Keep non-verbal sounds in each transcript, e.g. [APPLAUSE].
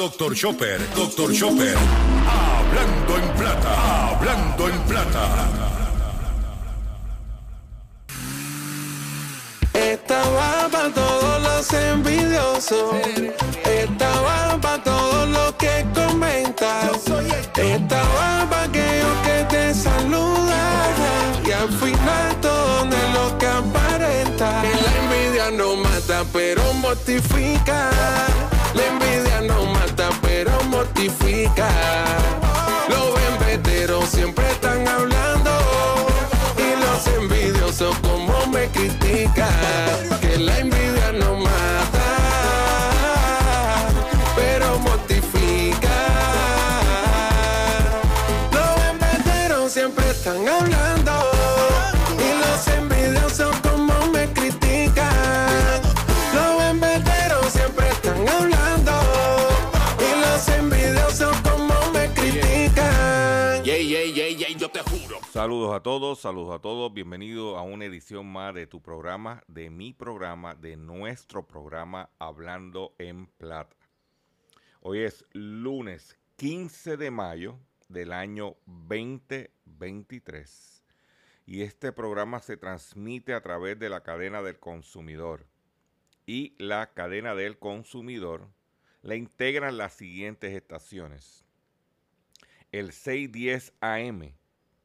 Doctor Chopper, Doctor Chopper. Hablando en plata, hablando en plata. Esta va para todos los envidiosos. Esta va para todos los que comentan. Esta va para aquellos que te saludan. Y al final todo es lo que aparenta. Que la envidia no mata, pero mortifica. La envidia no mata, pero Los embeteros siempre están hablando. Y los envidiosos como me critican. Saludos a todos, saludos a todos. Bienvenido a una edición más de tu programa, de mi programa, de nuestro programa Hablando en Plata. Hoy es lunes 15 de mayo del año 2023 y este programa se transmite a través de la cadena del consumidor y la cadena del consumidor la integran las siguientes estaciones. El 610 AM,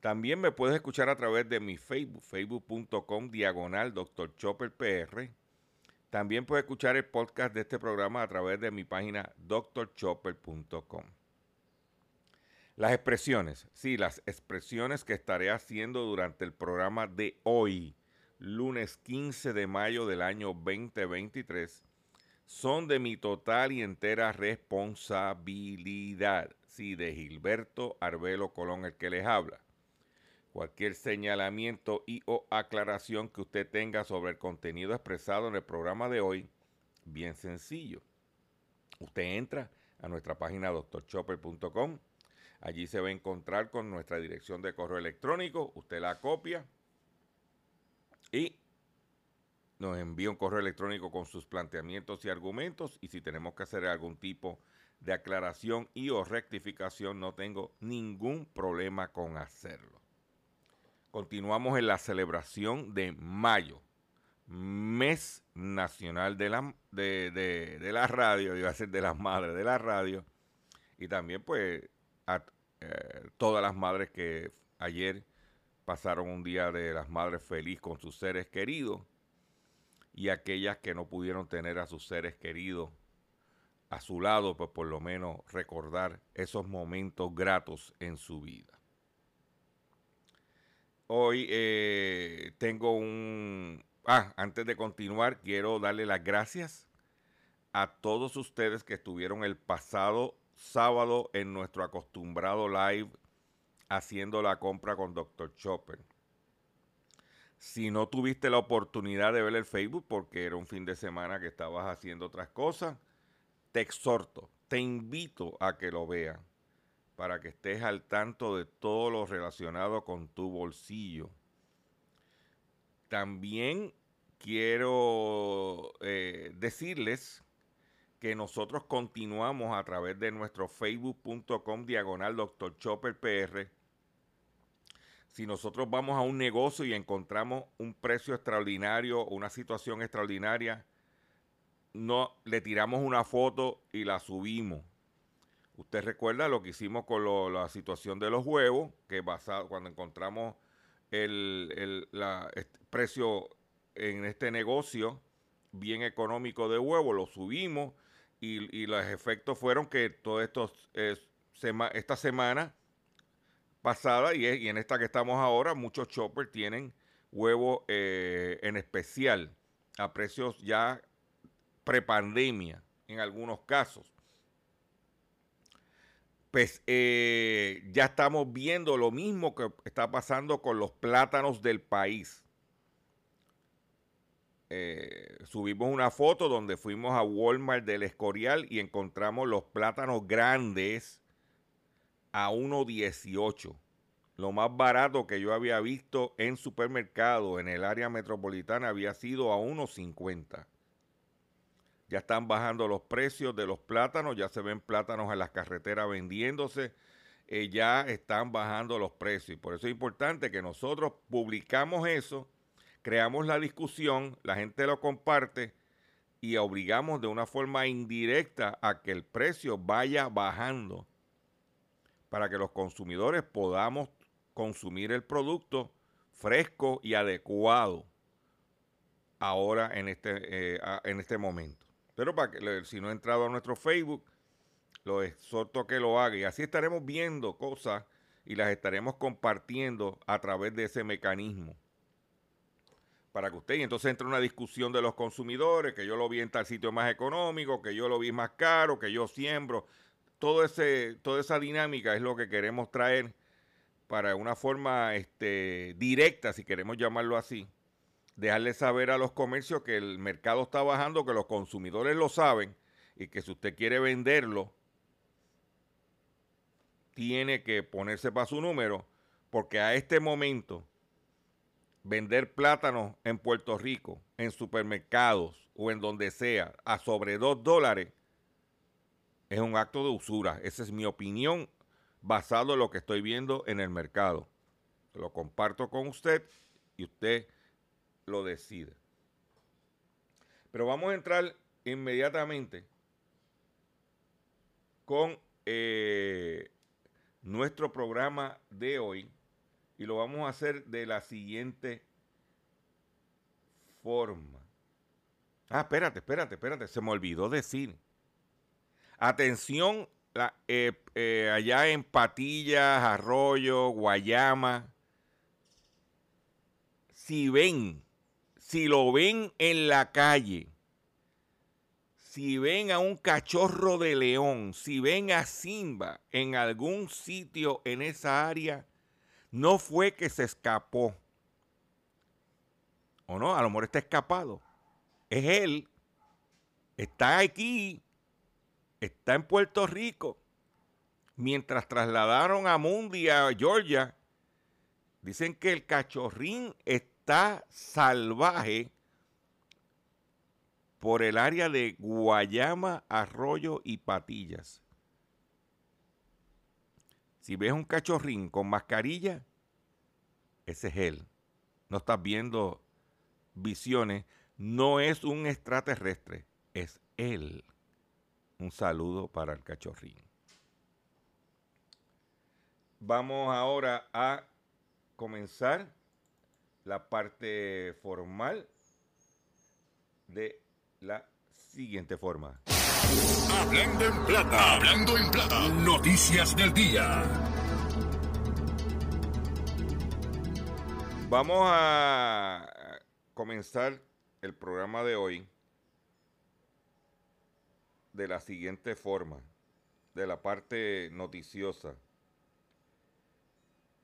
También me puedes escuchar a través de mi Facebook, facebook.com diagonal Dr. Chopper PR. También puedes escuchar el podcast de este programa a través de mi página drchopper.com. Las expresiones, sí, las expresiones que estaré haciendo durante el programa de hoy, lunes 15 de mayo del año 2023, son de mi total y entera responsabilidad. Sí, de Gilberto Arbelo Colón, el que les habla. Cualquier señalamiento y o aclaración que usted tenga sobre el contenido expresado en el programa de hoy, bien sencillo. Usted entra a nuestra página doctorchopper.com. Allí se va a encontrar con nuestra dirección de correo electrónico. Usted la copia y nos envía un correo electrónico con sus planteamientos y argumentos. Y si tenemos que hacer algún tipo de aclaración y o rectificación, no tengo ningún problema con hacerlo. Continuamos en la celebración de mayo, mes nacional de la, de, de, de radio, iba a ser de las madres de la radio, y también pues a eh, todas las madres que ayer pasaron un día de las madres feliz con sus seres queridos, y aquellas que no pudieron tener a sus seres queridos a su lado, pues por lo menos recordar esos momentos gratos en su vida. Hoy eh, tengo un... Ah, antes de continuar, quiero darle las gracias a todos ustedes que estuvieron el pasado sábado en nuestro acostumbrado live haciendo la compra con Dr. Chopper. Si no tuviste la oportunidad de ver el Facebook porque era un fin de semana que estabas haciendo otras cosas, te exhorto, te invito a que lo vean para que estés al tanto de todo lo relacionado con tu bolsillo. También quiero eh, decirles que nosotros continuamos a través de nuestro facebook.com diagonal Dr. Chopper PR. Si nosotros vamos a un negocio y encontramos un precio extraordinario o una situación extraordinaria, no le tiramos una foto y la subimos. Usted recuerda lo que hicimos con la situación de los huevos, que basado, cuando encontramos el, precio en este negocio bien económico de huevo, lo subimos y, los efectos fueron que todo esto, esta semana pasada y, en esta que estamos ahora, muchos choppers tienen huevo eh, en especial a precios ya prepandemia en algunos casos. Pues eh, ya estamos viendo lo mismo que está pasando con los plátanos del país. Eh, subimos una foto donde fuimos a Walmart del Escorial y encontramos los plátanos grandes a 1.18. Lo más barato que yo había visto en supermercado en el área metropolitana había sido a 1.50. Ya están bajando los precios de los plátanos, ya se ven plátanos en las carreteras vendiéndose, eh, ya están bajando los precios. Por eso es importante que nosotros publicamos eso creamos la discusión, la gente lo comparte y obligamos de una forma indirecta a que el precio vaya bajando para que los consumidores podamos consumir el producto fresco y adecuado ahora en este, eh, en este momento. Pero para que, si no ha entrado a nuestro Facebook, lo exhorto a que lo haga. Y así estaremos viendo cosas y las estaremos compartiendo a través de ese mecanismo. Para que usted, y entonces entra una discusión de los consumidores, que yo lo vi en tal sitio más económico, que yo lo vi más caro, que yo siembro. Todo ese, toda esa dinámica es lo que queremos traer para una forma este, directa, si queremos llamarlo así, dejarle saber a los comercios que el mercado está bajando, que los consumidores lo saben y que si usted quiere venderlo, tiene que ponerse para su número, porque a este momento vender plátanos en Puerto Rico, en supermercados o en donde sea, a sobre dos dólares, es un acto de usura. Esa es mi opinión basado en lo que estoy viendo en el mercado. Lo comparto con usted y usted lo decide. Pero vamos a entrar inmediatamente con eh, nuestro programa de hoy y lo vamos a hacer de la siguiente forma. Ah, espérate, espérate, espérate, se me olvidó decir. Atención, eh, eh, allá en Patillas, Arroyo, Guayama. Si ven, si lo ven en la calle, si ven a un cachorro de león, si ven a Simba en algún sitio en esa área, no fue que se escapó. O no, a lo mejor está escapado. Es él. Está aquí. Está en Puerto Rico. Mientras trasladaron a Mundi a Georgia, dicen que el cachorrín está salvaje por el área de Guayama, Arroyo y Patillas. Si ves un cachorrín con mascarilla, ese es él. No estás viendo visiones. No es un extraterrestre, es él. Un saludo para el cachorrín. Vamos ahora a comenzar la parte formal de la siguiente forma. Hablando en plata, hablando en plata, noticias del día. Vamos a comenzar el programa de hoy de la siguiente forma, de la parte noticiosa.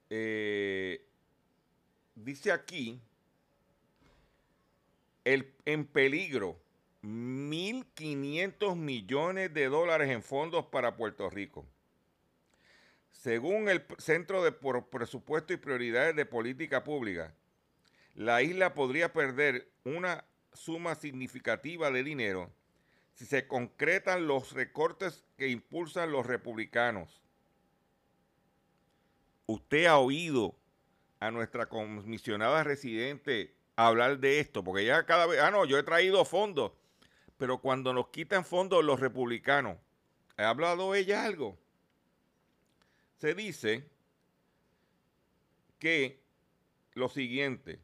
Eh, dice aquí, el, en peligro 1.500 millones de dólares en fondos para Puerto Rico. Según el Centro de Presupuesto y Prioridades de Política Pública, la isla podría perder una suma significativa de dinero si se concretan los recortes que impulsan los republicanos. Usted ha oído a nuestra comisionada residente hablar de esto, porque ya cada vez, ah, no, yo he traído fondos, pero cuando nos quitan fondos los republicanos, ¿ha hablado ella algo? Se dice que lo siguiente,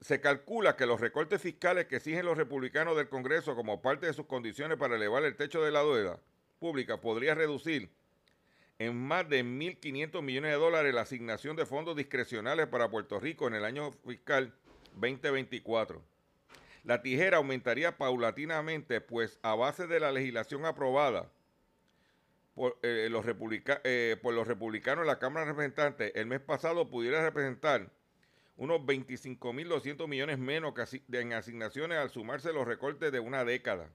se calcula que los recortes fiscales que exigen los republicanos del Congreso como parte de sus condiciones para elevar el techo de la deuda pública podría reducir en más de 1.500 millones de dólares la asignación de fondos discrecionales para Puerto Rico en el año fiscal 2024. La tijera aumentaría paulatinamente, pues a base de la legislación aprobada por, eh, los, eh, por los republicanos en la Cámara de Representantes el mes pasado pudiera representar unos 25.200 millones menos que en asignaciones al sumarse los recortes de una década.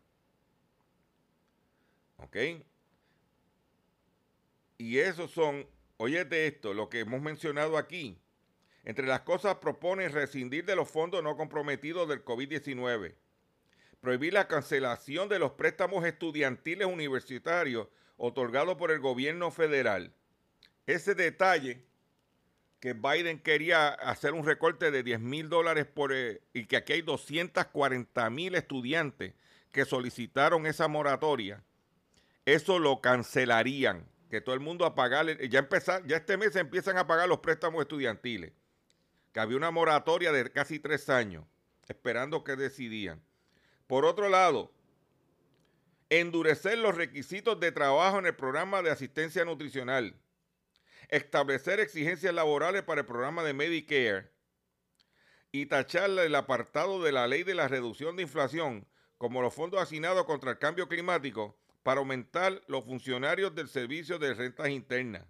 ¿Ok? Y esos son, de esto, lo que hemos mencionado aquí. Entre las cosas propone rescindir de los fondos no comprometidos del COVID-19, prohibir la cancelación de los préstamos estudiantiles universitarios otorgados por el gobierno federal. Ese detalle que Biden quería hacer un recorte de 10 mil dólares por, eh, y que aquí hay 240 mil estudiantes que solicitaron esa moratoria, eso lo cancelarían, que todo el mundo a pagar, ya empezar, ya este mes empiezan a pagar los préstamos estudiantiles, que había una moratoria de casi tres años, esperando que decidían. Por otro lado, endurecer los requisitos de trabajo en el programa de asistencia nutricional establecer exigencias laborales para el programa de Medicare y tachar el apartado de la ley de la reducción de inflación como los fondos asignados contra el cambio climático para aumentar los funcionarios del servicio de rentas internas.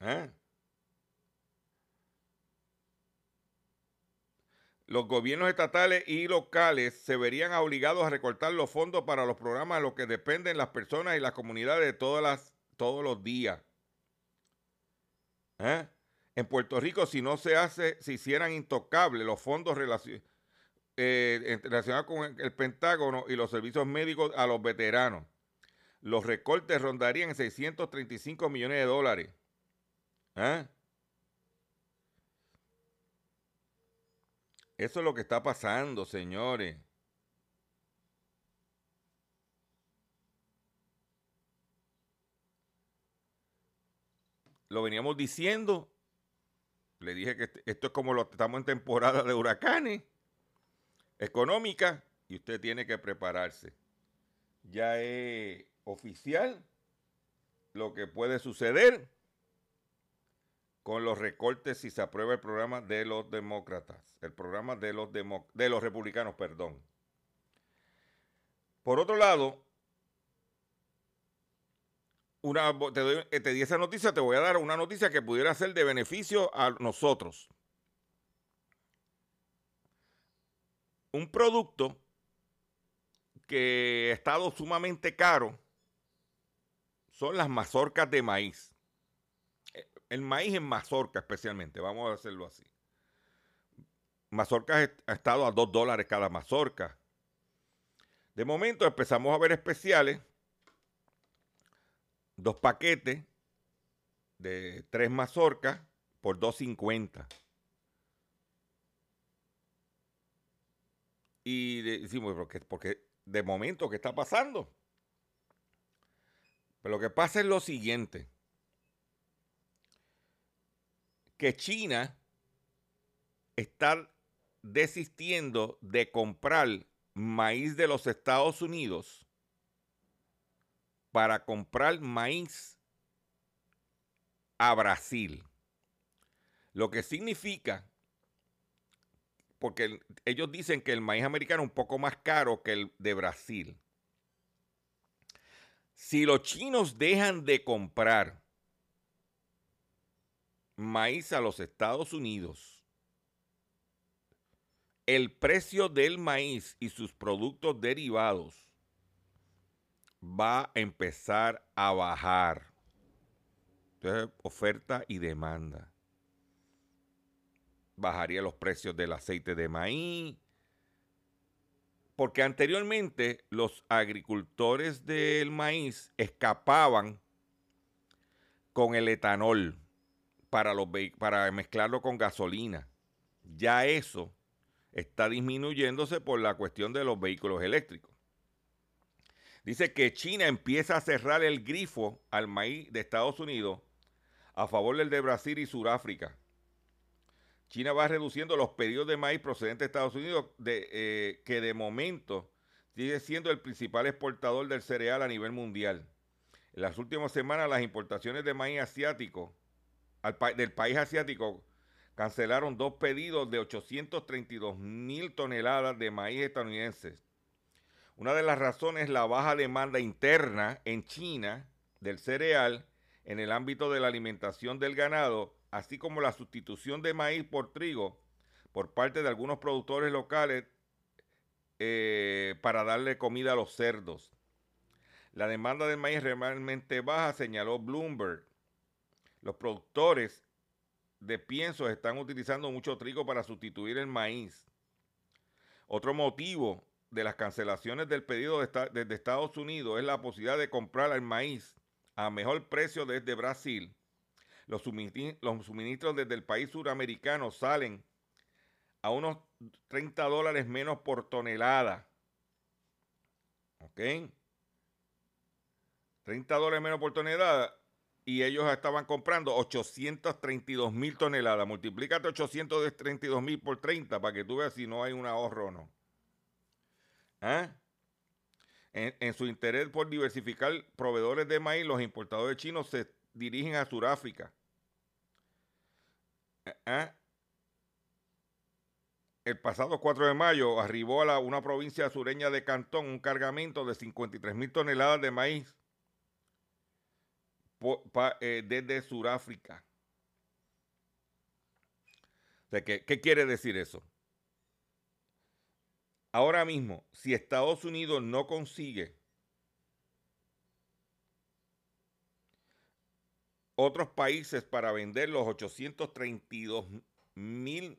¿Eh? Los gobiernos estatales y locales se verían obligados a recortar los fondos para los programas de los que dependen las personas y las comunidades de todas las todos los días. ¿Eh? En Puerto Rico, si no se hace, si hicieran intocables los fondos eh, relacionados con el Pentágono y los servicios médicos a los veteranos, los recortes rondarían en 635 millones de dólares. ¿Eh? Eso es lo que está pasando, señores. lo veníamos diciendo. Le dije que esto es como lo estamos en temporada de huracanes económica y usted tiene que prepararse. Ya es oficial lo que puede suceder con los recortes si se aprueba el programa de los demócratas, el programa de los, de los republicanos, perdón. Por otro lado, una, te, eh, te di esa noticia, te voy a dar una noticia que pudiera ser de beneficio a nosotros. Un producto que ha estado sumamente caro son las mazorcas de maíz. Eh, el maíz en mazorca especialmente, vamos a hacerlo así. Mazorcas ha estado a 2 dólares cada mazorca. De momento empezamos a ver especiales dos paquetes de tres mazorcas por 2.50. Y decimos, porque, porque de momento, ¿qué está pasando? Pero lo que pasa es lo siguiente. Que China está desistiendo de comprar maíz de los Estados Unidos para comprar maíz a Brasil. Lo que significa, porque ellos dicen que el maíz americano es un poco más caro que el de Brasil. Si los chinos dejan de comprar maíz a los Estados Unidos, el precio del maíz y sus productos derivados va a empezar a bajar. Entonces, oferta y demanda. Bajaría los precios del aceite de maíz, porque anteriormente los agricultores del maíz escapaban con el etanol para, los, para mezclarlo con gasolina. Ya eso está disminuyéndose por la cuestión de los vehículos eléctricos. Dice que China empieza a cerrar el grifo al maíz de Estados Unidos a favor del de Brasil y Sudáfrica. China va reduciendo los pedidos de maíz procedentes de Estados Unidos, eh, que de momento sigue siendo el principal exportador del cereal a nivel mundial. En las últimas semanas, las importaciones de maíz asiático del país asiático cancelaron dos pedidos de 832 mil toneladas de maíz estadounidenses. Una de las razones es la baja demanda interna en China del cereal en el ámbito de la alimentación del ganado así como la sustitución de maíz por trigo por parte de algunos productores locales eh, para darle comida a los cerdos. La demanda de maíz realmente baja, señaló Bloomberg. Los productores de piensos están utilizando mucho trigo para sustituir el maíz. Otro motivo de las cancelaciones del pedido desde Estados Unidos es la posibilidad de comprar el maíz a mejor precio desde Brasil los suministros, desde el país suramericano salen a unos 30 dólares menos por tonelada. ¿Ok? 30 dólares menos por tonelada y ellos estaban comprando 832 mil toneladas. Multiplícate 832 mil por 30 para que tú veas si no hay un ahorro o no. ¿Ah? En, en, su interés por diversificar proveedores de maíz, los importadores chinos se dirigen a Sudáfrica ¿Eh? El pasado 4 de mayo arribó a una provincia sureña de Cantón un cargamento de 53 mil toneladas de maíz eh, desde Sudáfrica. ¿qué, ¿Qué quiere decir eso? Ahora mismo, si Estados Unidos no consigue otros países para vender los 832 mil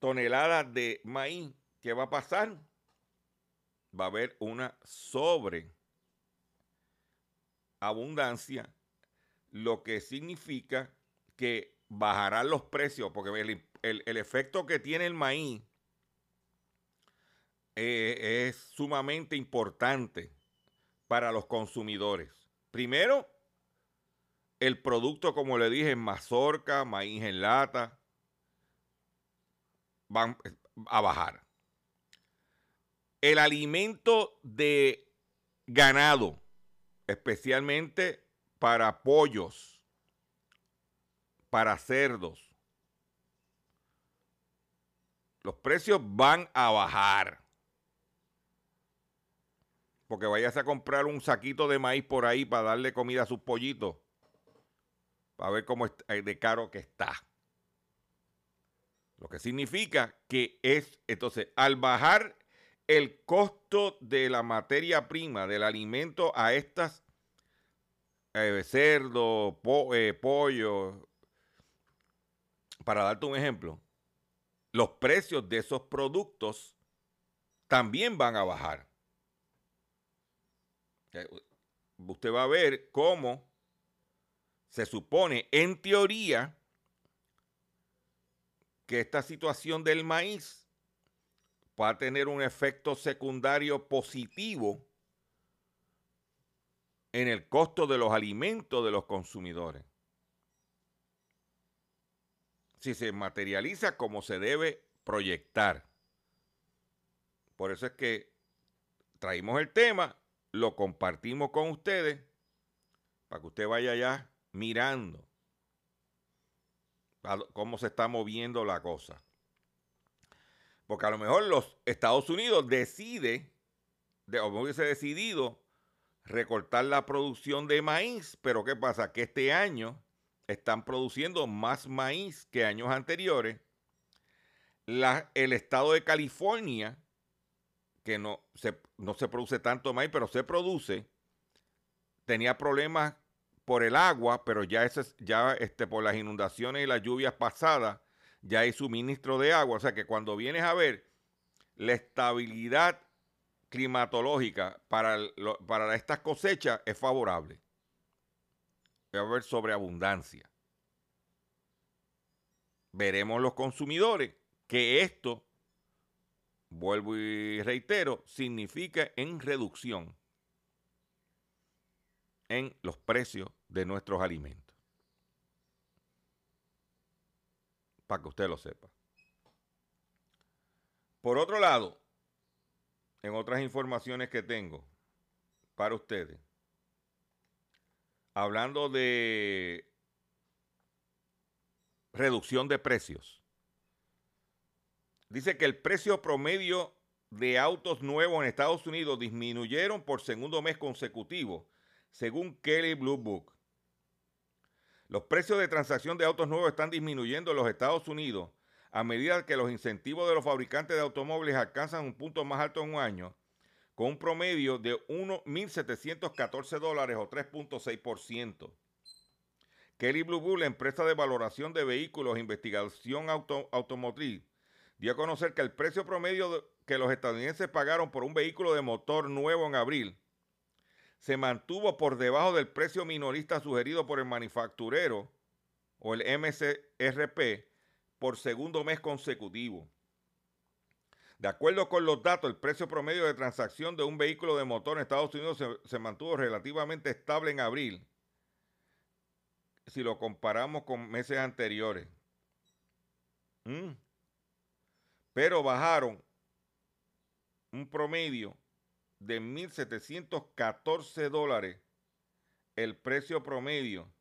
toneladas de maíz, ¿qué va a pasar? Va a haber una sobreabundancia, lo que significa que bajarán los precios, porque el, efecto que tiene el maíz eh, es sumamente importante para los consumidores. Primero, el producto, como le dije, mazorca, maíz en lata, van a bajar. El alimento de ganado, especialmente para pollos, para cerdos, los precios van a bajar. Porque vayas a comprar un saquito de maíz por ahí para darle comida a sus pollitos a ver cómo eh, de caro que está. Lo que significa que es, entonces, al bajar el costo de la materia prima, del alimento a estas eh, cerdo, eh, pollo, para darte un ejemplo, los precios de esos productos también van a bajar. Usted va a ver cómo se supone, en teoría, que esta situación del maíz va a tener un efecto secundario positivo en el costo de los alimentos de los consumidores. Si se materializa como se debe proyectar. Por eso es que traímos el tema, lo compartimos con ustedes, para que usted vaya ya mirando cómo se está moviendo la cosa. Porque a lo mejor los Estados Unidos decide, de, o hubiese decidido recortar la producción de maíz, pero ¿qué pasa? Que este año están produciendo más maíz que años anteriores. El estado de California, que no se, no se produce tanto maíz, pero se produce, tenía problemas por el agua, pero ya, ese, ya este, por las inundaciones y las lluvias pasadas, ya hay suministro de agua. O sea que cuando vienes a ver la estabilidad climatológica para, para estas cosechas es favorable. Va a haber sobreabundancia. Veremos los consumidores que esto, vuelvo y reitero, significa en reducción en los precios de nuestros alimentos. Para que usted lo sepa. Por otro lado, en otras informaciones que tengo para ustedes, hablando de reducción de precios, dice que el precio promedio de autos nuevos en Estados Unidos disminuyeron por segundo mes consecutivo según Kelly Blue Book. Los precios de transacción de autos nuevos están disminuyendo en los Estados Unidos a medida que los incentivos de los fabricantes de automóviles alcanzan un punto más alto en un año, con un promedio de 1.714 dólares o 3.6%. Kelly Blue Book, la empresa de valoración de vehículos e investigación automotriz, dio a conocer que el precio promedio que los estadounidenses pagaron por un vehículo de motor nuevo en abril se mantuvo por debajo del precio minorista sugerido por el manufacturero o el MCRP por segundo mes consecutivo. De acuerdo con los datos, el precio promedio de transacción de un vehículo de motor en Estados Unidos se, mantuvo relativamente estable en abril si lo comparamos con meses anteriores. Mm. Pero bajaron un promedio de 1.714 dólares el precio promedio.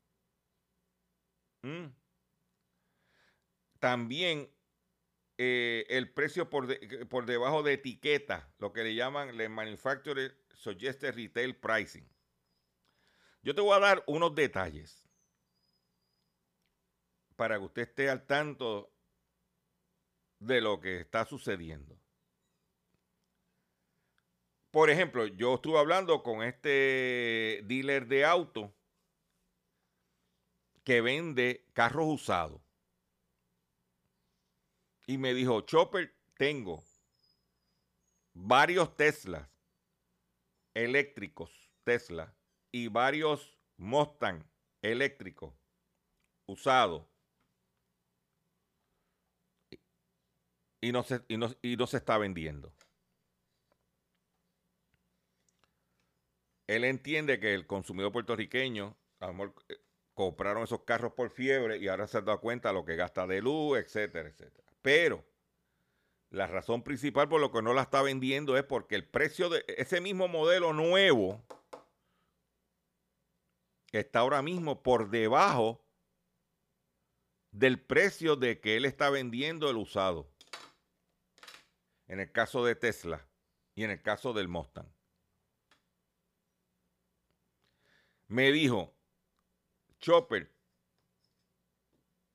Mm. También eh, el precio por, por, debajo de etiqueta, lo que le llaman el Manufacturer Suggested Retail Pricing. Yo te voy a dar unos detalles para que usted esté al tanto de lo que está sucediendo. Por ejemplo, yo estuve hablando con este dealer de auto que vende carros usados. Y me dijo, Chopper, tengo varios Teslas eléctricos, Tesla, y varios Mustang eléctricos usados. Y no, se, y no se está vendiendo. Él entiende que el consumidor puertorriqueño, a lo eh, compraron esos carros por fiebre y ahora se ha dado cuenta de lo que gasta de luz, etcétera, etcétera. Pero la razón principal por lo que no la está vendiendo es porque el precio de ese mismo modelo nuevo está ahora mismo por debajo del precio de que él está vendiendo el usado. En el caso de Tesla y en el caso del Mustang. Me dijo, Chopper,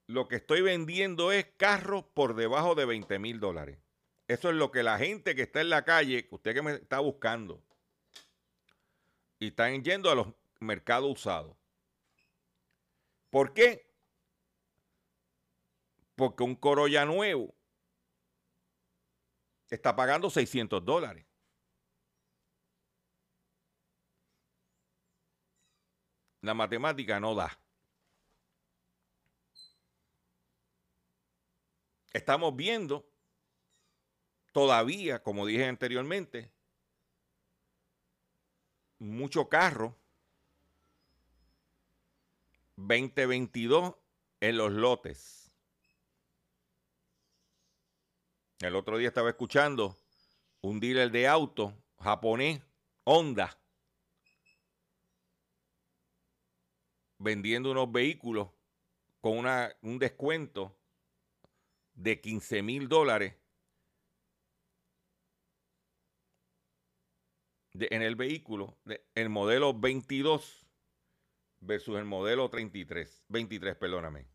lo que estoy vendiendo es carros por debajo de 20 mil dólares. Eso es lo que la gente que está en la calle, usted que me está buscando, y están yendo a los mercados usados. ¿Por qué? Porque un Corolla nuevo está pagando 600 dólares. La matemática no da. Estamos viendo todavía, como dije anteriormente, mucho carro 2022 en los lotes. El otro día estaba escuchando un dealer de auto japonés, Honda, vendiendo unos vehículos con una, un descuento de 15 mil dólares en el vehículo, el modelo 22 versus el modelo 33, 23, perdóname.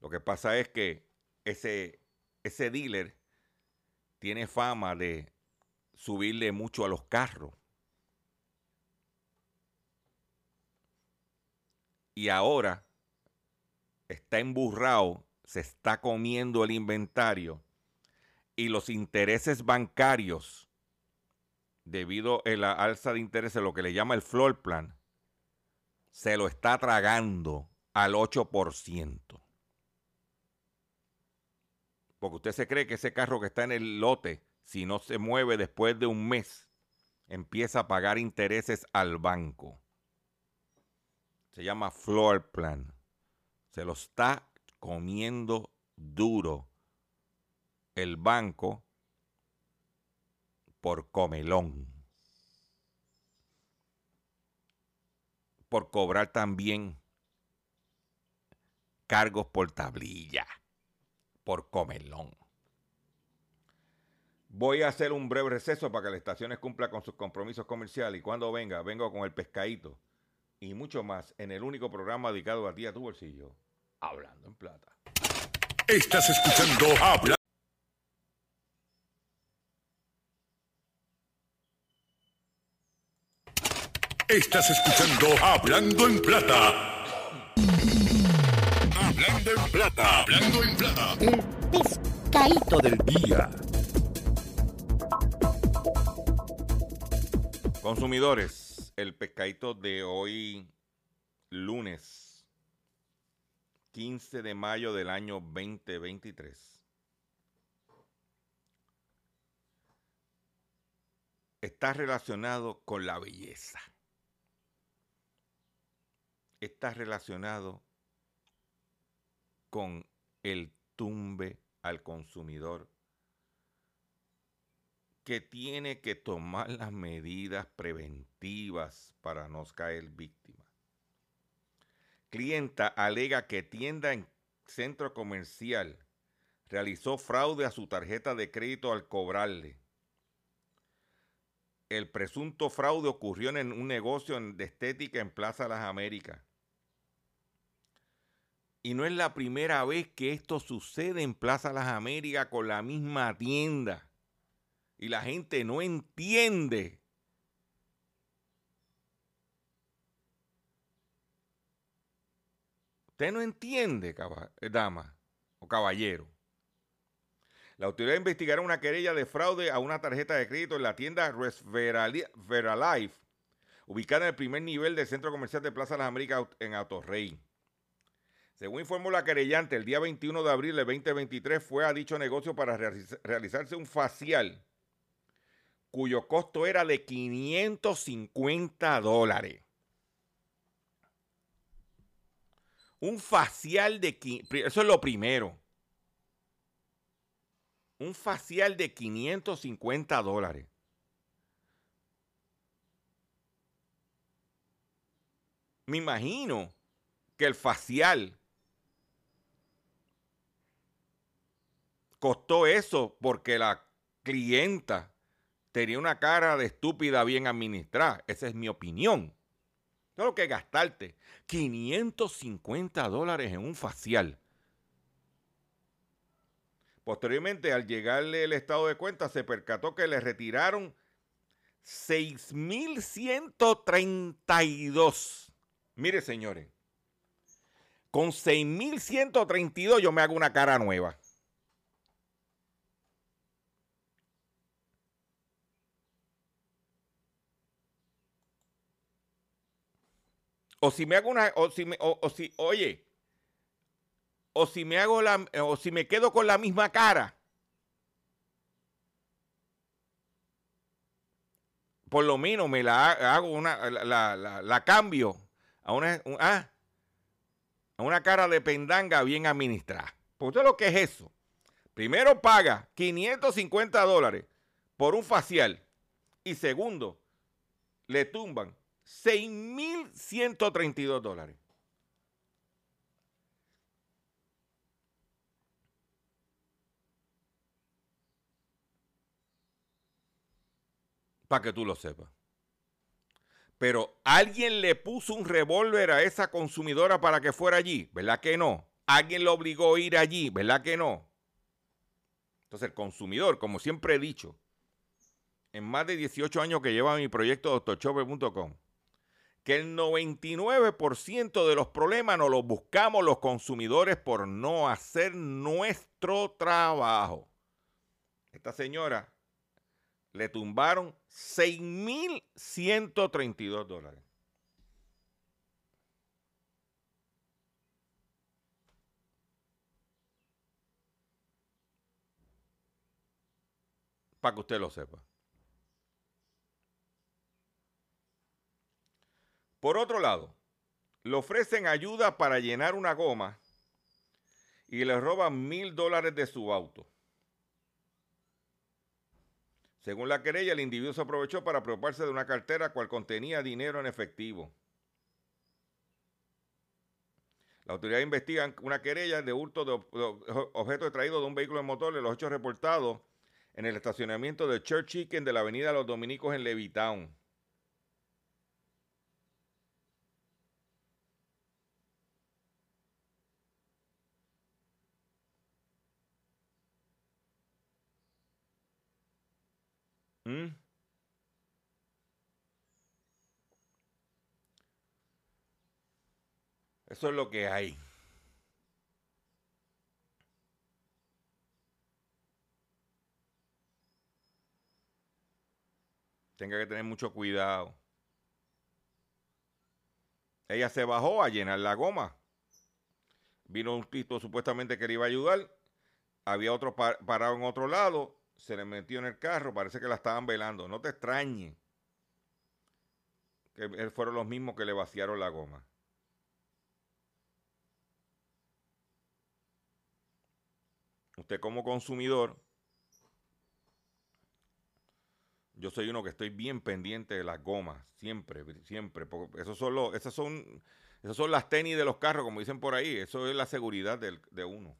Lo que pasa es que ese, ese dealer tiene fama de subirle mucho a los carros. Y ahora está emburrado, se está comiendo el inventario y los intereses bancarios, debido a la alza de intereses, lo que le llama el floor plan, se lo está tragando al 8%. Porque usted se cree que ese carro que está en el lote, si no se mueve después de un mes, empieza a pagar intereses al banco. Se llama floor plan. Se lo está comiendo duro el banco por comelón. Por cobrar también cargos por tablilla. Por comelón. Voy a hacer un breve receso para que la estaciones cumpla con sus compromisos comerciales y cuando venga, vengo con el pescadito y mucho más en el único programa dedicado a ti, a tu bolsillo, Hablando en Plata. Estás escuchando Habla. Estás escuchando Hablando en Plata. Hablando en Plata. Hablando en Plata. El pescadito del día. Consumidores, el pescadito de hoy, lunes 15 de mayo del año 2023. Está relacionado con la belleza. Está relacionado con el tumbe al consumidor que tiene que tomar las medidas preventivas para no caer víctima. Clienta alega que tienda en centro comercial realizó fraude a su tarjeta de crédito al cobrarle. El presunto fraude ocurrió en un negocio de estética en Plaza Las Américas. Y no es la primera vez que esto sucede en Plaza Las Américas con la misma tienda. Y la gente no entiende. Usted no entiende, dama o caballero. La autoridad investigará una querella de fraude a una tarjeta de crédito en la tienda Veralife, ubicada en el primer nivel del centro comercial de Plaza Las Américas en Autorrey. Según informó la querellante, el día 21 de abril de 2023 fue a dicho negocio para realizarse un facial cuyo costo era de 550 dólares. Un facial de... Eso es lo primero. Un facial de 550 dólares. Me imagino que el facial costó eso porque la clienta tenía una cara de estúpida bien administrada. Esa es mi opinión. Tengo que gastarte 550 dólares en un facial. Posteriormente, al llegarle el estado de cuenta, se percató que le retiraron 6.132. Mire, señores, con 6.132 yo me hago una cara nueva. O si me hago una, o si me, o, si, oye, o si me hago la, o si me quedo con la misma cara. Por lo menos me la hago una, la, la, cambio a una, ah, a una cara de pendanga bien administrada. Pues usted lo que es eso. Primero paga 550 dólares por un facial y segundo, le tumban 6.132 dólares. Para que tú lo sepas. Pero alguien le puso un revólver a esa consumidora para que fuera allí, ¿verdad que no? Alguien lo obligó a ir allí, ¿verdad que no? Entonces el consumidor, como siempre he dicho, en más de 18 años que lleva mi proyecto doctorchopper.com, que el 99% de los problemas nos los buscamos los consumidores por no hacer nuestro trabajo. Esta señora le tumbaron 6.132 dólares. Para que usted lo sepa. Por otro lado, le ofrecen ayuda para llenar una goma y le roban mil dólares de su auto. Según la querella, el individuo se aprovechó para preocuparse de una cartera cual contenía dinero en efectivo. La autoridad investiga una querella de hurto de, objetos traídos de un vehículo de motor de los hechos reportados en el estacionamiento de Church Chicken de la avenida Los Dominicos en Levittown. ¿Mm? Eso es lo que hay. Tenga que tener mucho cuidado. Ella se bajó a llenar la goma. Vino un tipo supuestamente que le iba a ayudar. Había otro parado en otro lado se le metió en el carro, parece que la estaban velando. No te extrañe que fueron los mismos que le vaciaron la goma. Como consumidor, yo soy uno que estoy bien pendiente de las gomas, siempre, siempre. Porque esos son los, esas son, esas son las tenis de los carros, como dicen por ahí. Eso es la seguridad de uno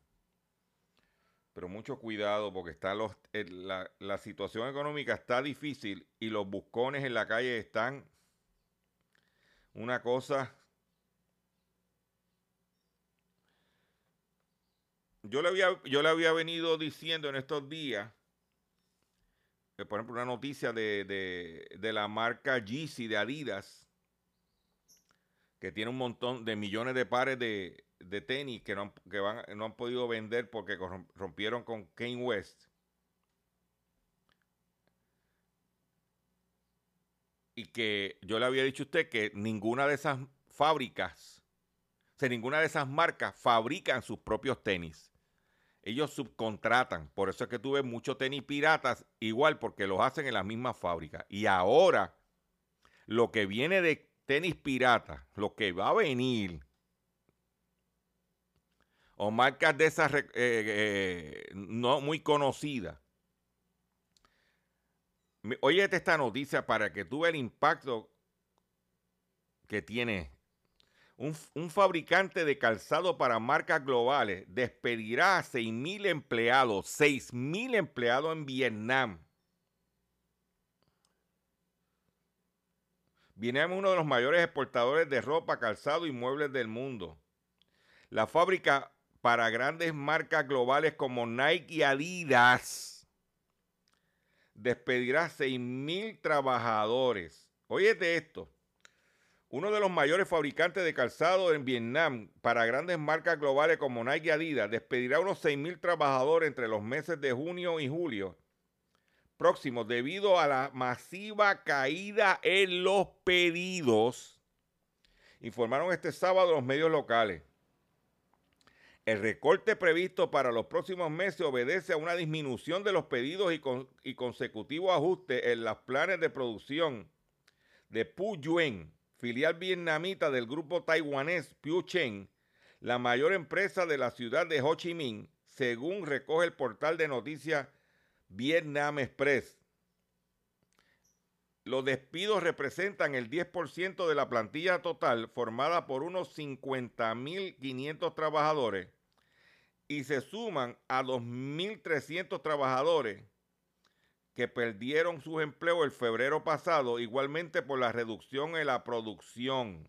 pero mucho cuidado porque está los, eh, la, la, situación económica está difícil y los buscones en la calle están una cosa. Yo le había, yo le había venido diciendo en estos días, que por ejemplo, una noticia de, de, de la marca Yeezy de Adidas, que tiene un montón de millones de pares de, de tenis que, no han, que van, no han podido vender porque rompieron con Kane West. Y que yo le había dicho a usted que ninguna de esas fábricas, o sea, ninguna de esas marcas fabrican sus propios tenis. Ellos subcontratan. Por eso es que tuve muchos tenis piratas, igual porque los hacen en las mismas fábricas. Y ahora, lo que viene de tenis pirata, lo que va a venir o marcas de esas eh, eh, no muy conocidas. Oye esta noticia para que tú veas el impacto que tiene. Un, fabricante de calzado para marcas globales despedirá a 6.000 empleados, 6.000 empleados en Vietnam. Vietnam es uno de los mayores exportadores de ropa, calzado y muebles del mundo. La fábrica para grandes marcas globales como Nike y Adidas. Despedirá 6.000 trabajadores. Óyete esto. Uno de los mayores fabricantes de calzado en Vietnam para grandes marcas globales como Nike y Adidas despedirá unos 6.000 trabajadores entre los meses de junio y julio próximos debido a la masiva caída en los pedidos, informaron este sábado los medios locales. El recorte previsto para los próximos meses obedece a una disminución de los pedidos y, consecutivo ajuste en los planes de producción de Yuen, filial vietnamita del grupo taiwanés Chen, la mayor empresa de la ciudad de Ho Chi Minh, según recoge el portal de noticias Vietnam Express. Los despidos representan el 10% de la plantilla total formada por unos 50.500 trabajadores y se suman a 2.300 trabajadores que perdieron sus empleos el febrero pasado, igualmente por la reducción en la producción.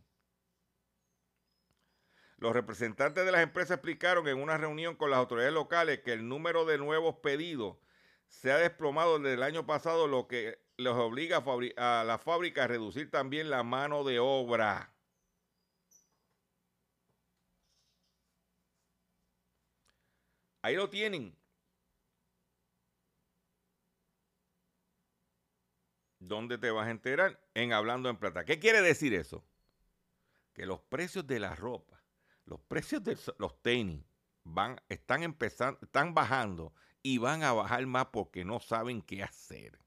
Los representantes de las empresas explicaron en una reunión con las autoridades locales que el número de nuevos pedidos se ha desplomado desde el año pasado, lo que los obliga a, a la fábrica a reducir también la mano de obra. Ahí lo tienen. ¿Dónde te vas a enterar? En Hablando en Plata. ¿Qué quiere decir eso? Que los precios de la ropa, los precios de los tenis, van, están empezando, están bajando y van a bajar más porque no saben qué hacer.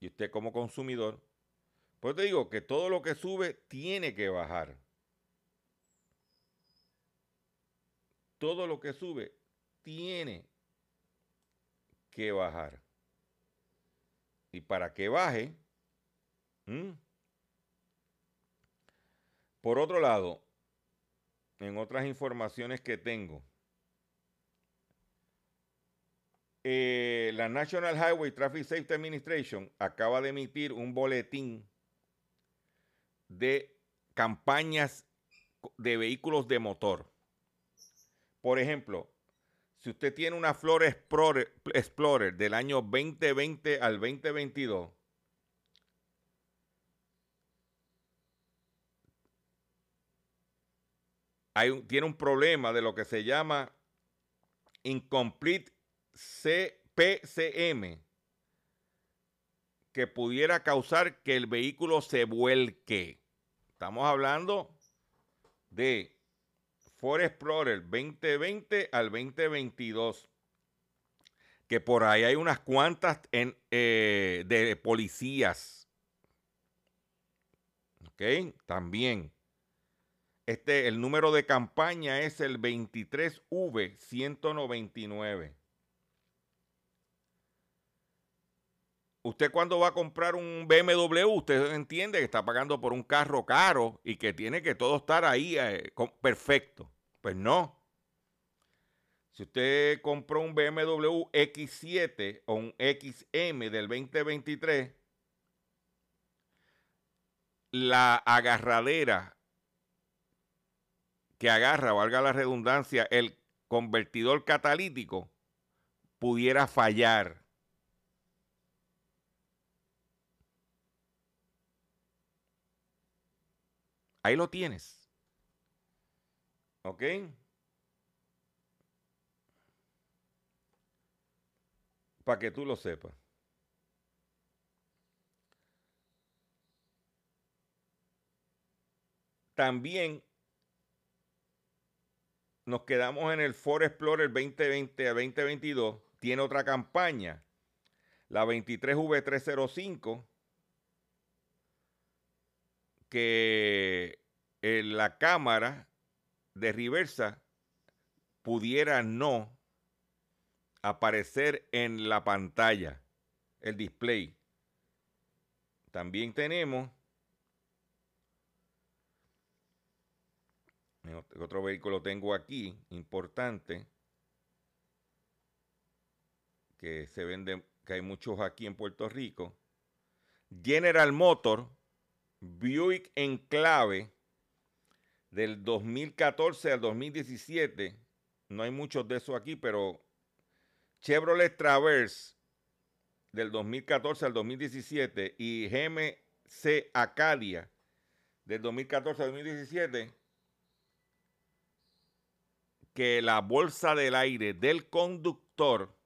Y usted como consumidor, pues te digo que todo lo que sube tiene que bajar. Todo lo que sube tiene que bajar. Y para que baje, por otro lado, en otras informaciones que tengo, eh, la National Highway Traffic Safety Administration acaba de emitir un boletín de campañas de vehículos de motor. Por ejemplo, si usted tiene una Flor Explorer, del año 2020 al 2022, tiene un problema de lo que se llama Incomplete PCM, que pudiera causar que el vehículo se vuelque. Estamos hablando de Ford Explorer 2020 al 2022. Que por ahí hay unas cuantas eh, de policías. ¿Ok? También. Este, el número de campaña es el 23V199. Usted cuando va a comprar un BMW, usted entiende que está pagando por un carro caro y que tiene que todo estar ahí eh, perfecto. Pues no. Si usted compró un BMW X7 o un XM del 2023, la agarradera que agarra, valga la redundancia, el convertidor catalítico, pudiera fallar. Ahí lo tienes. ¿Ok? Para que tú lo sepas. También nos quedamos en el Ford Explorer 2020 a 2022. Tiene otra campaña, la 23V305, que en la cámara de reversa pudiera no aparecer en la pantalla, el display. También tenemos Otro vehículo tengo aquí, importante, que se vende, que hay muchos aquí en Puerto Rico. General Motor, Buick Enclave, del 2014 al 2017. No hay muchos de esos aquí, pero Chevrolet Traverse, del 2014 al 2017, y GMC Acadia, del 2014 al 2017 que la bolsa del aire del conductor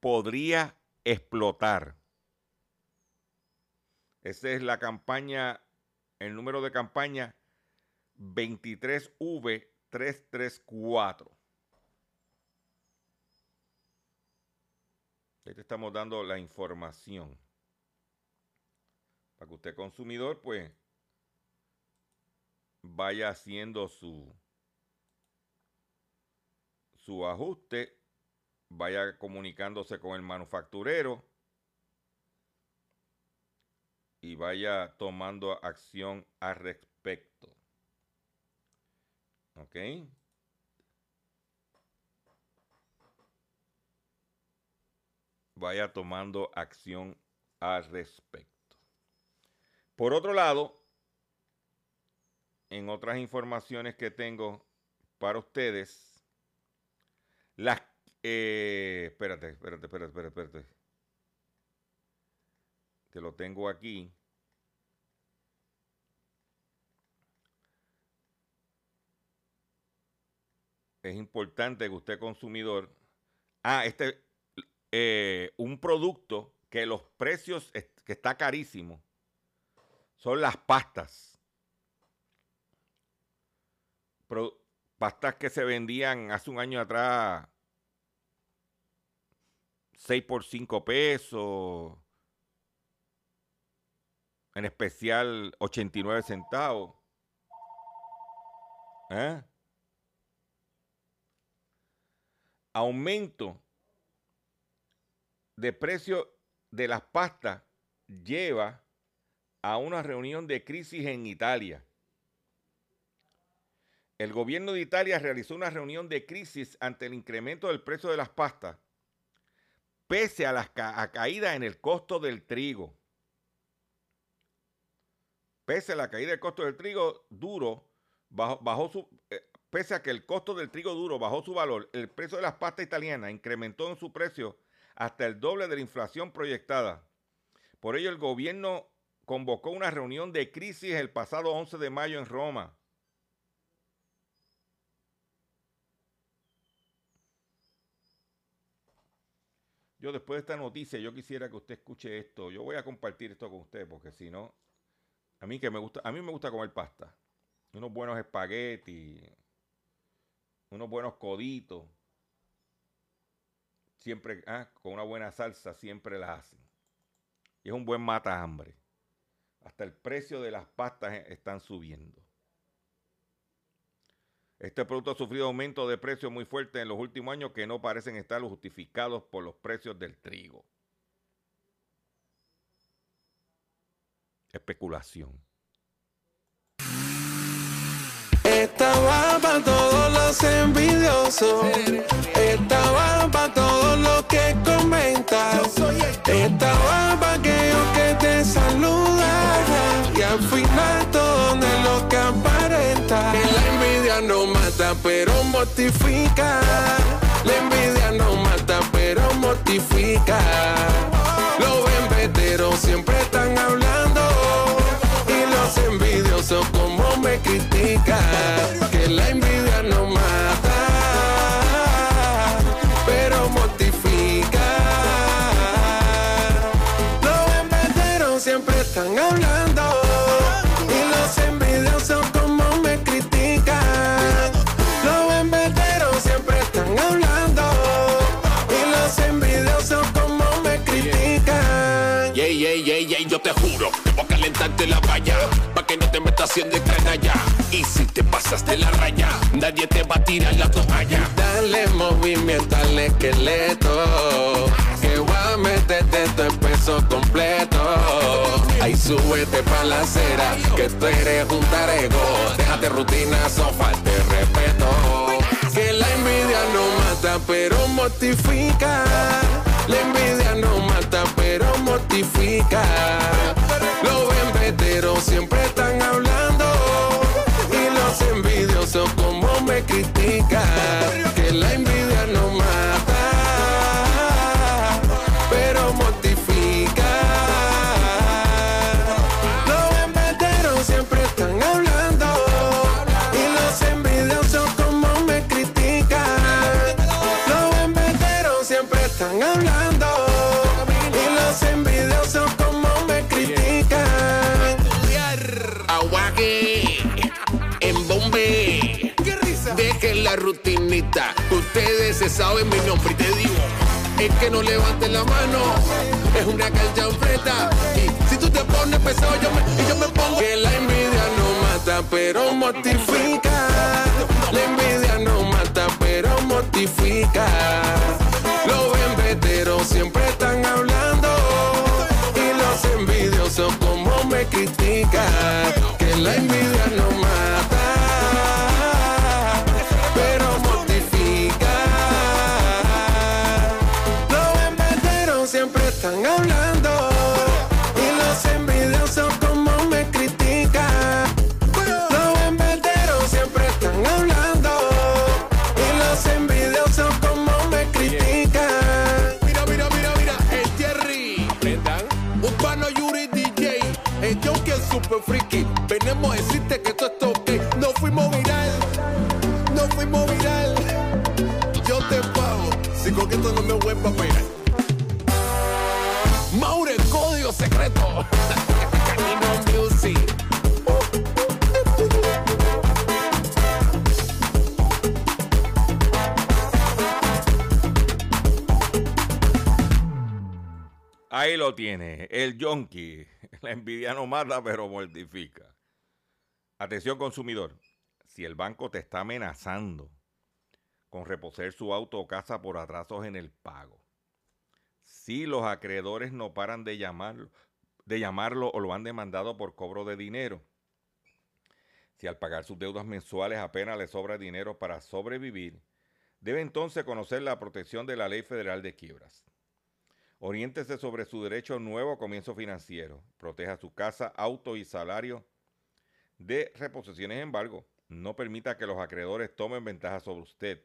podría explotar. Esa es la campaña, el número de campaña 23V334. Ahí te estamos dando la información. Para que usted consumidor pues vaya haciendo su, su ajuste, vaya comunicándose con el manufacturero y vaya tomando acción al respecto. ¿Ok? Vaya tomando acción al respecto. Por otro lado, en otras informaciones que tengo para ustedes las... Eh, espérate, espérate, espérate, espérate, espérate. Que lo tengo aquí. Es importante que usted consumidor... Ah, este... Eh, un producto que los precios, que está carísimo, son las pastas. pastas que se vendían hace un año atrás 6 por 5 pesos. En especial 89 centavos. ¿Eh? Aumento de precio de las pastas lleva a una reunión de crisis en Italia. El gobierno de Italia realizó una reunión de crisis ante el incremento del precio de las pastas, pese a la caída en el costo del trigo. Pese a la caída del costo del trigo duro, bajó, su, eh, pese a que el costo del trigo duro bajó su valor, el precio de las pastas italianas incrementó en su precio hasta el doble de la inflación proyectada. Por ello, el gobierno convocó una reunión de crisis el pasado 11 de mayo en Roma. Yo después de esta noticia, yo quisiera que usted escuche esto. Yo voy a compartir esto con usted porque si no, a mí que me gusta, a mí me gusta comer pasta. Unos buenos espaguetis, unos buenos coditos siempre, ah, con una buena salsa, siempre la hacen. Y es un buen mata hambre. Hasta el precio de las pastas e, están subiendo. Este producto ha sufrido aumento de precios muy fuertes en los últimos años que no parecen estar justificados por los precios del trigo. Especulación. Estaba para todos los envidiosos. Estaba para todos los que comentan. Estaba para aquellos que te saludan. Y al final todo es lo que aparenta. Que la envidia no mata, pero mortifica. La envidia no mata, pero mortifica. Los embeteros siempre están hablando. Envidiosos como me critican. Que la envidia te haciendo canalla. Y si te pasas de la raya, nadie te va a tirar la toalla. Dale movimiento al esqueleto. Que voy a meterte todo el peso completo. Ahí súbete pa' la acera. Que tú eres un tarego. Déjate rutina, son falta de respeto. Que la envidia no mata, pero mortifica. La envidia no mata, pero mortifica. Los embeteros siempre están hablando. Y los envidiosos como me critican. Que la envidia no mata, rutinita. Ustedes se saben mi nombre y te digo. Es que no levanten la mano. Es una cancha. Y si tú te pones pesado, yo me, y yo me pongo. Que la envidia no mata, pero mortifica. La envidia no mata, pero mortifica. Los embeteros siempre están Maure, código secreto. Ahí lo tiene, el yonki. La envidia no mata, pero mortifica. Atención consumidor, si el banco te está amenazando con reposer su auto o casa por atrasos en el pago, si los acreedores no paran de llamarlo, de llamarlo o lo han demandado por cobro de dinero, si al pagar sus deudas mensuales apenas le sobra dinero para sobrevivir, debe entonces conocer la protección de la Ley Federal de Quiebras. Oriéntese sobre su derecho a nuevo comienzo financiero. Proteja su casa, auto y salario de reposiciones en embargo. No permita que los acreedores tomen ventaja sobre usted.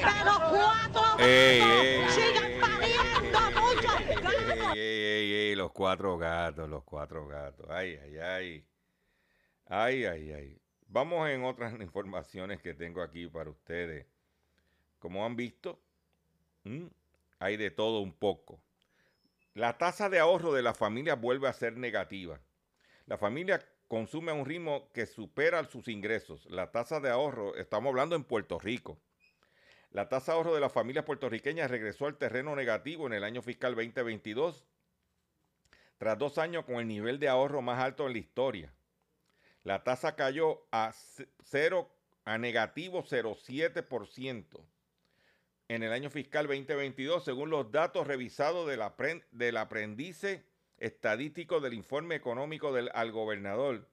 Pero cuatro Ey, ey, pariendo muchos gatos. Ey, ey, ey, los cuatro gatos, los cuatro gatos. Ay, ay, ay. Ay, ay, ay. Vamos en otras [LAUGHS] informaciones que tengo aquí para ustedes. Como han visto, hay de todo un poco. La tasa de ahorro de la familia vuelve a ser negativa. La familia consume a un ritmo que supera sus ingresos. La tasa de ahorro, estamos hablando en Puerto Rico. La tasa de ahorro de las familias puertorriqueñas regresó al terreno negativo en el año fiscal 2022, tras dos años con el nivel de ahorro más alto en la historia. La tasa cayó a, cero, a negativo 0,7% en el año fiscal 2022, según los datos revisados del, aprend aprendice estadístico del informe económico del, al gobernador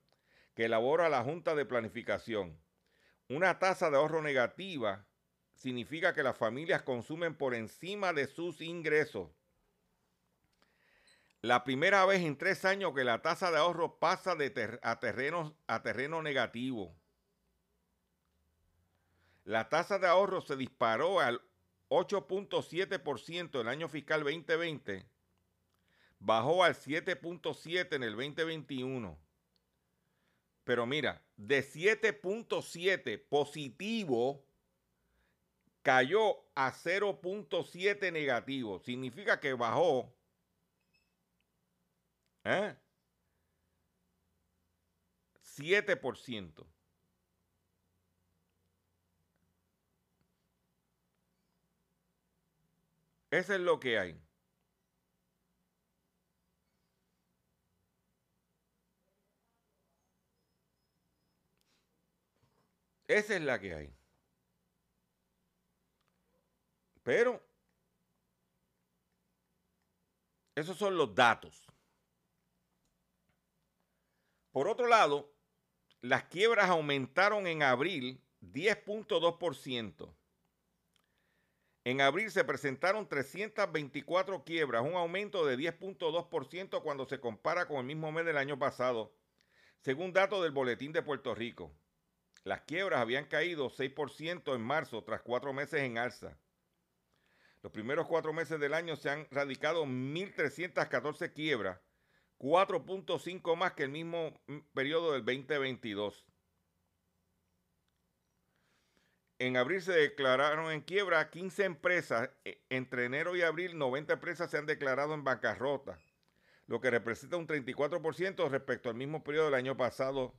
que elabora la Junta de Planificación. Una tasa de ahorro negativa significa que las familias consumen por encima de sus ingresos. La primera vez en tres años que la tasa de ahorro pasa de a, terreno, a terreno negativo. La tasa de ahorro se disparó al 8.7% en el año fiscal 2020, bajó al 7.7% en el 2021. Pero mira, de 7.7 positivo cayó a 0.7 negativo. Significa que bajó. ¿eh? 7%. Eso es lo que hay. Esa es la que hay. Pero esos son los datos. Por otro lado, las quiebras aumentaron en abril 10.2%. En abril se presentaron 324 quiebras, un aumento de 10.2% cuando se compara con el mismo mes del año pasado, según datos del Boletín de Puerto Rico. Las quiebras habían caído 6% en marzo tras cuatro meses en alza. Los primeros cuatro meses del año se han radicado 1.314 quiebras, 4.5 más que el mismo periodo del 2022. En abril se declararon en quiebra 15 empresas. Entre enero y abril, 90 empresas se han declarado en bancarrota, lo que representa un 34% respecto al mismo periodo del año pasado.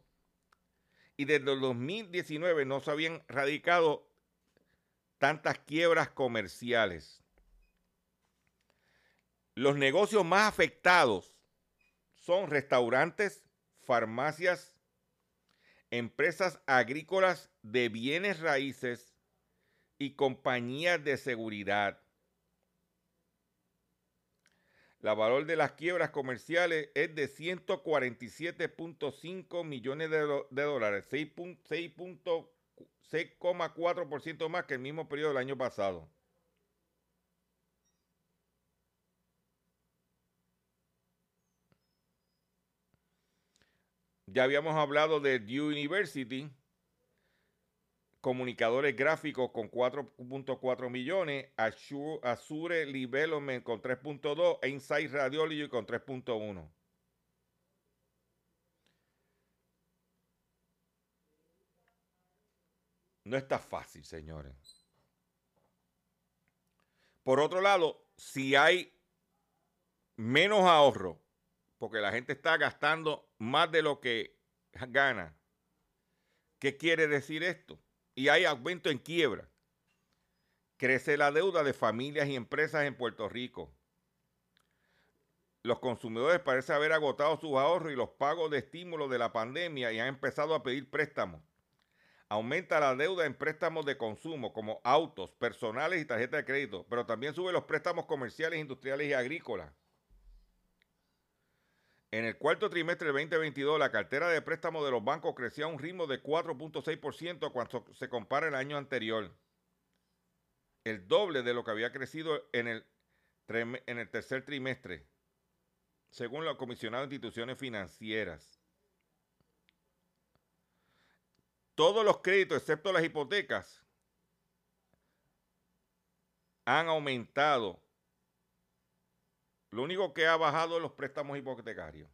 y desde el 2019 no se habían radicado tantas quiebras comerciales. Los negocios más afectados son restaurantes, farmacias, empresas agrícolas de bienes raíces y compañías de seguridad. La valor de las quiebras comerciales es de 147.5 millones de, dólares, 6,4% más que el mismo periodo del año pasado. Ya habíamos hablado de Due University, comunicadores gráficos con 4.4 millones, Azure, Development con 3.2 e Insight Radiology con 3.1. No está fácil, señores. Por otro lado, si hay menos ahorro porque la gente está gastando más de lo que gana. ¿Qué quiere decir esto? Y hay aumento en quiebra. Crece la deuda de familias y empresas en Puerto Rico. Los consumidores parecen haber agotado sus ahorros y los pagos de estímulo de la pandemia y han empezado a pedir préstamos. Aumenta la deuda en préstamos de consumo como autos, personales y tarjetas de crédito, pero también sube los préstamos comerciales, industriales y agrícolas. En el cuarto trimestre del 2022, la cartera de préstamo de los bancos creció a un ritmo de 4.6% cuando se compara el año anterior. El doble de lo que había crecido en el, en el tercer trimestre, según los comisionados de instituciones financieras. Todos los créditos, excepto las hipotecas, han aumentado lo único que ha bajado es los préstamos hipotecarios.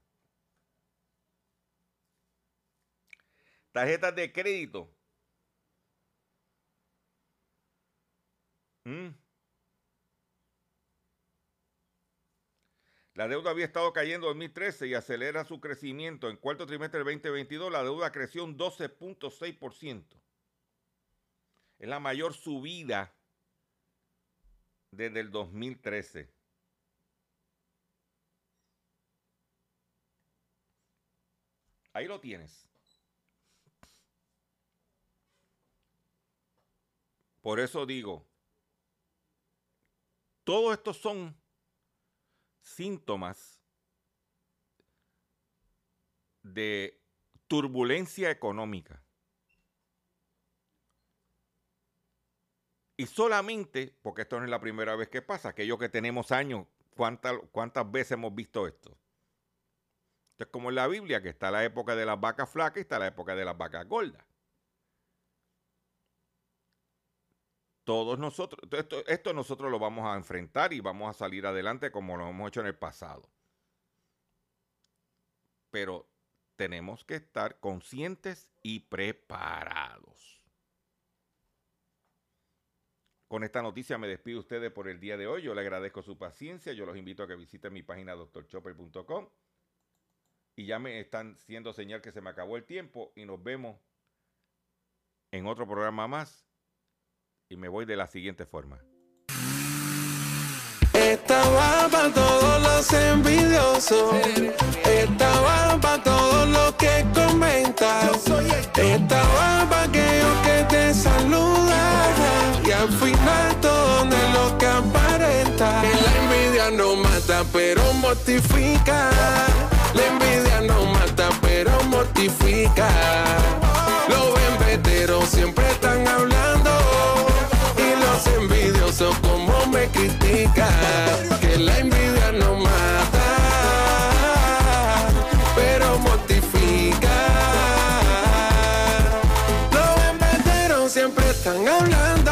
Tarjetas de crédito. Mm. La deuda había estado cayendo en 2013 y acelera su crecimiento. En cuarto trimestre del 2022 la deuda creció un 12.6%. Es la mayor subida desde el 2013. Ahí lo tienes. Por eso digo, todo esto son síntomas de turbulencia económica. Y solamente, porque esto no es la primera vez que pasa, aquellos que tenemos años, ¿cuántas, cuántas veces hemos visto esto? Esto es como en la Biblia, que está la época de las vacas flacas y está la época de las vacas gordas. Todos nosotros, esto, nosotros lo vamos a enfrentar y vamos a salir adelante como lo hemos hecho en el pasado. Pero tenemos que estar conscientes y preparados. Con esta noticia me despido ustedes por el día de hoy. Yo le agradezco su paciencia. Yo los invito a que visiten mi página doctorchopper.com y ya me están siendo señal que se me acabó el tiempo y nos vemos en otro programa más y me voy de la siguiente forma. Estaba para todos los envidiosos. Estaba para todos los que comentan. Estaba para aquellos que te saludan. Y al final todo de lo que aparenta. Que la envidia no mata, pero mortifica. La envidia no mata, pero mortifica. Los enveteros siempre están hablando. Los envidiosos como me critican. Que la envidia no mata, pero mortifica. Los enveteros siempre están hablando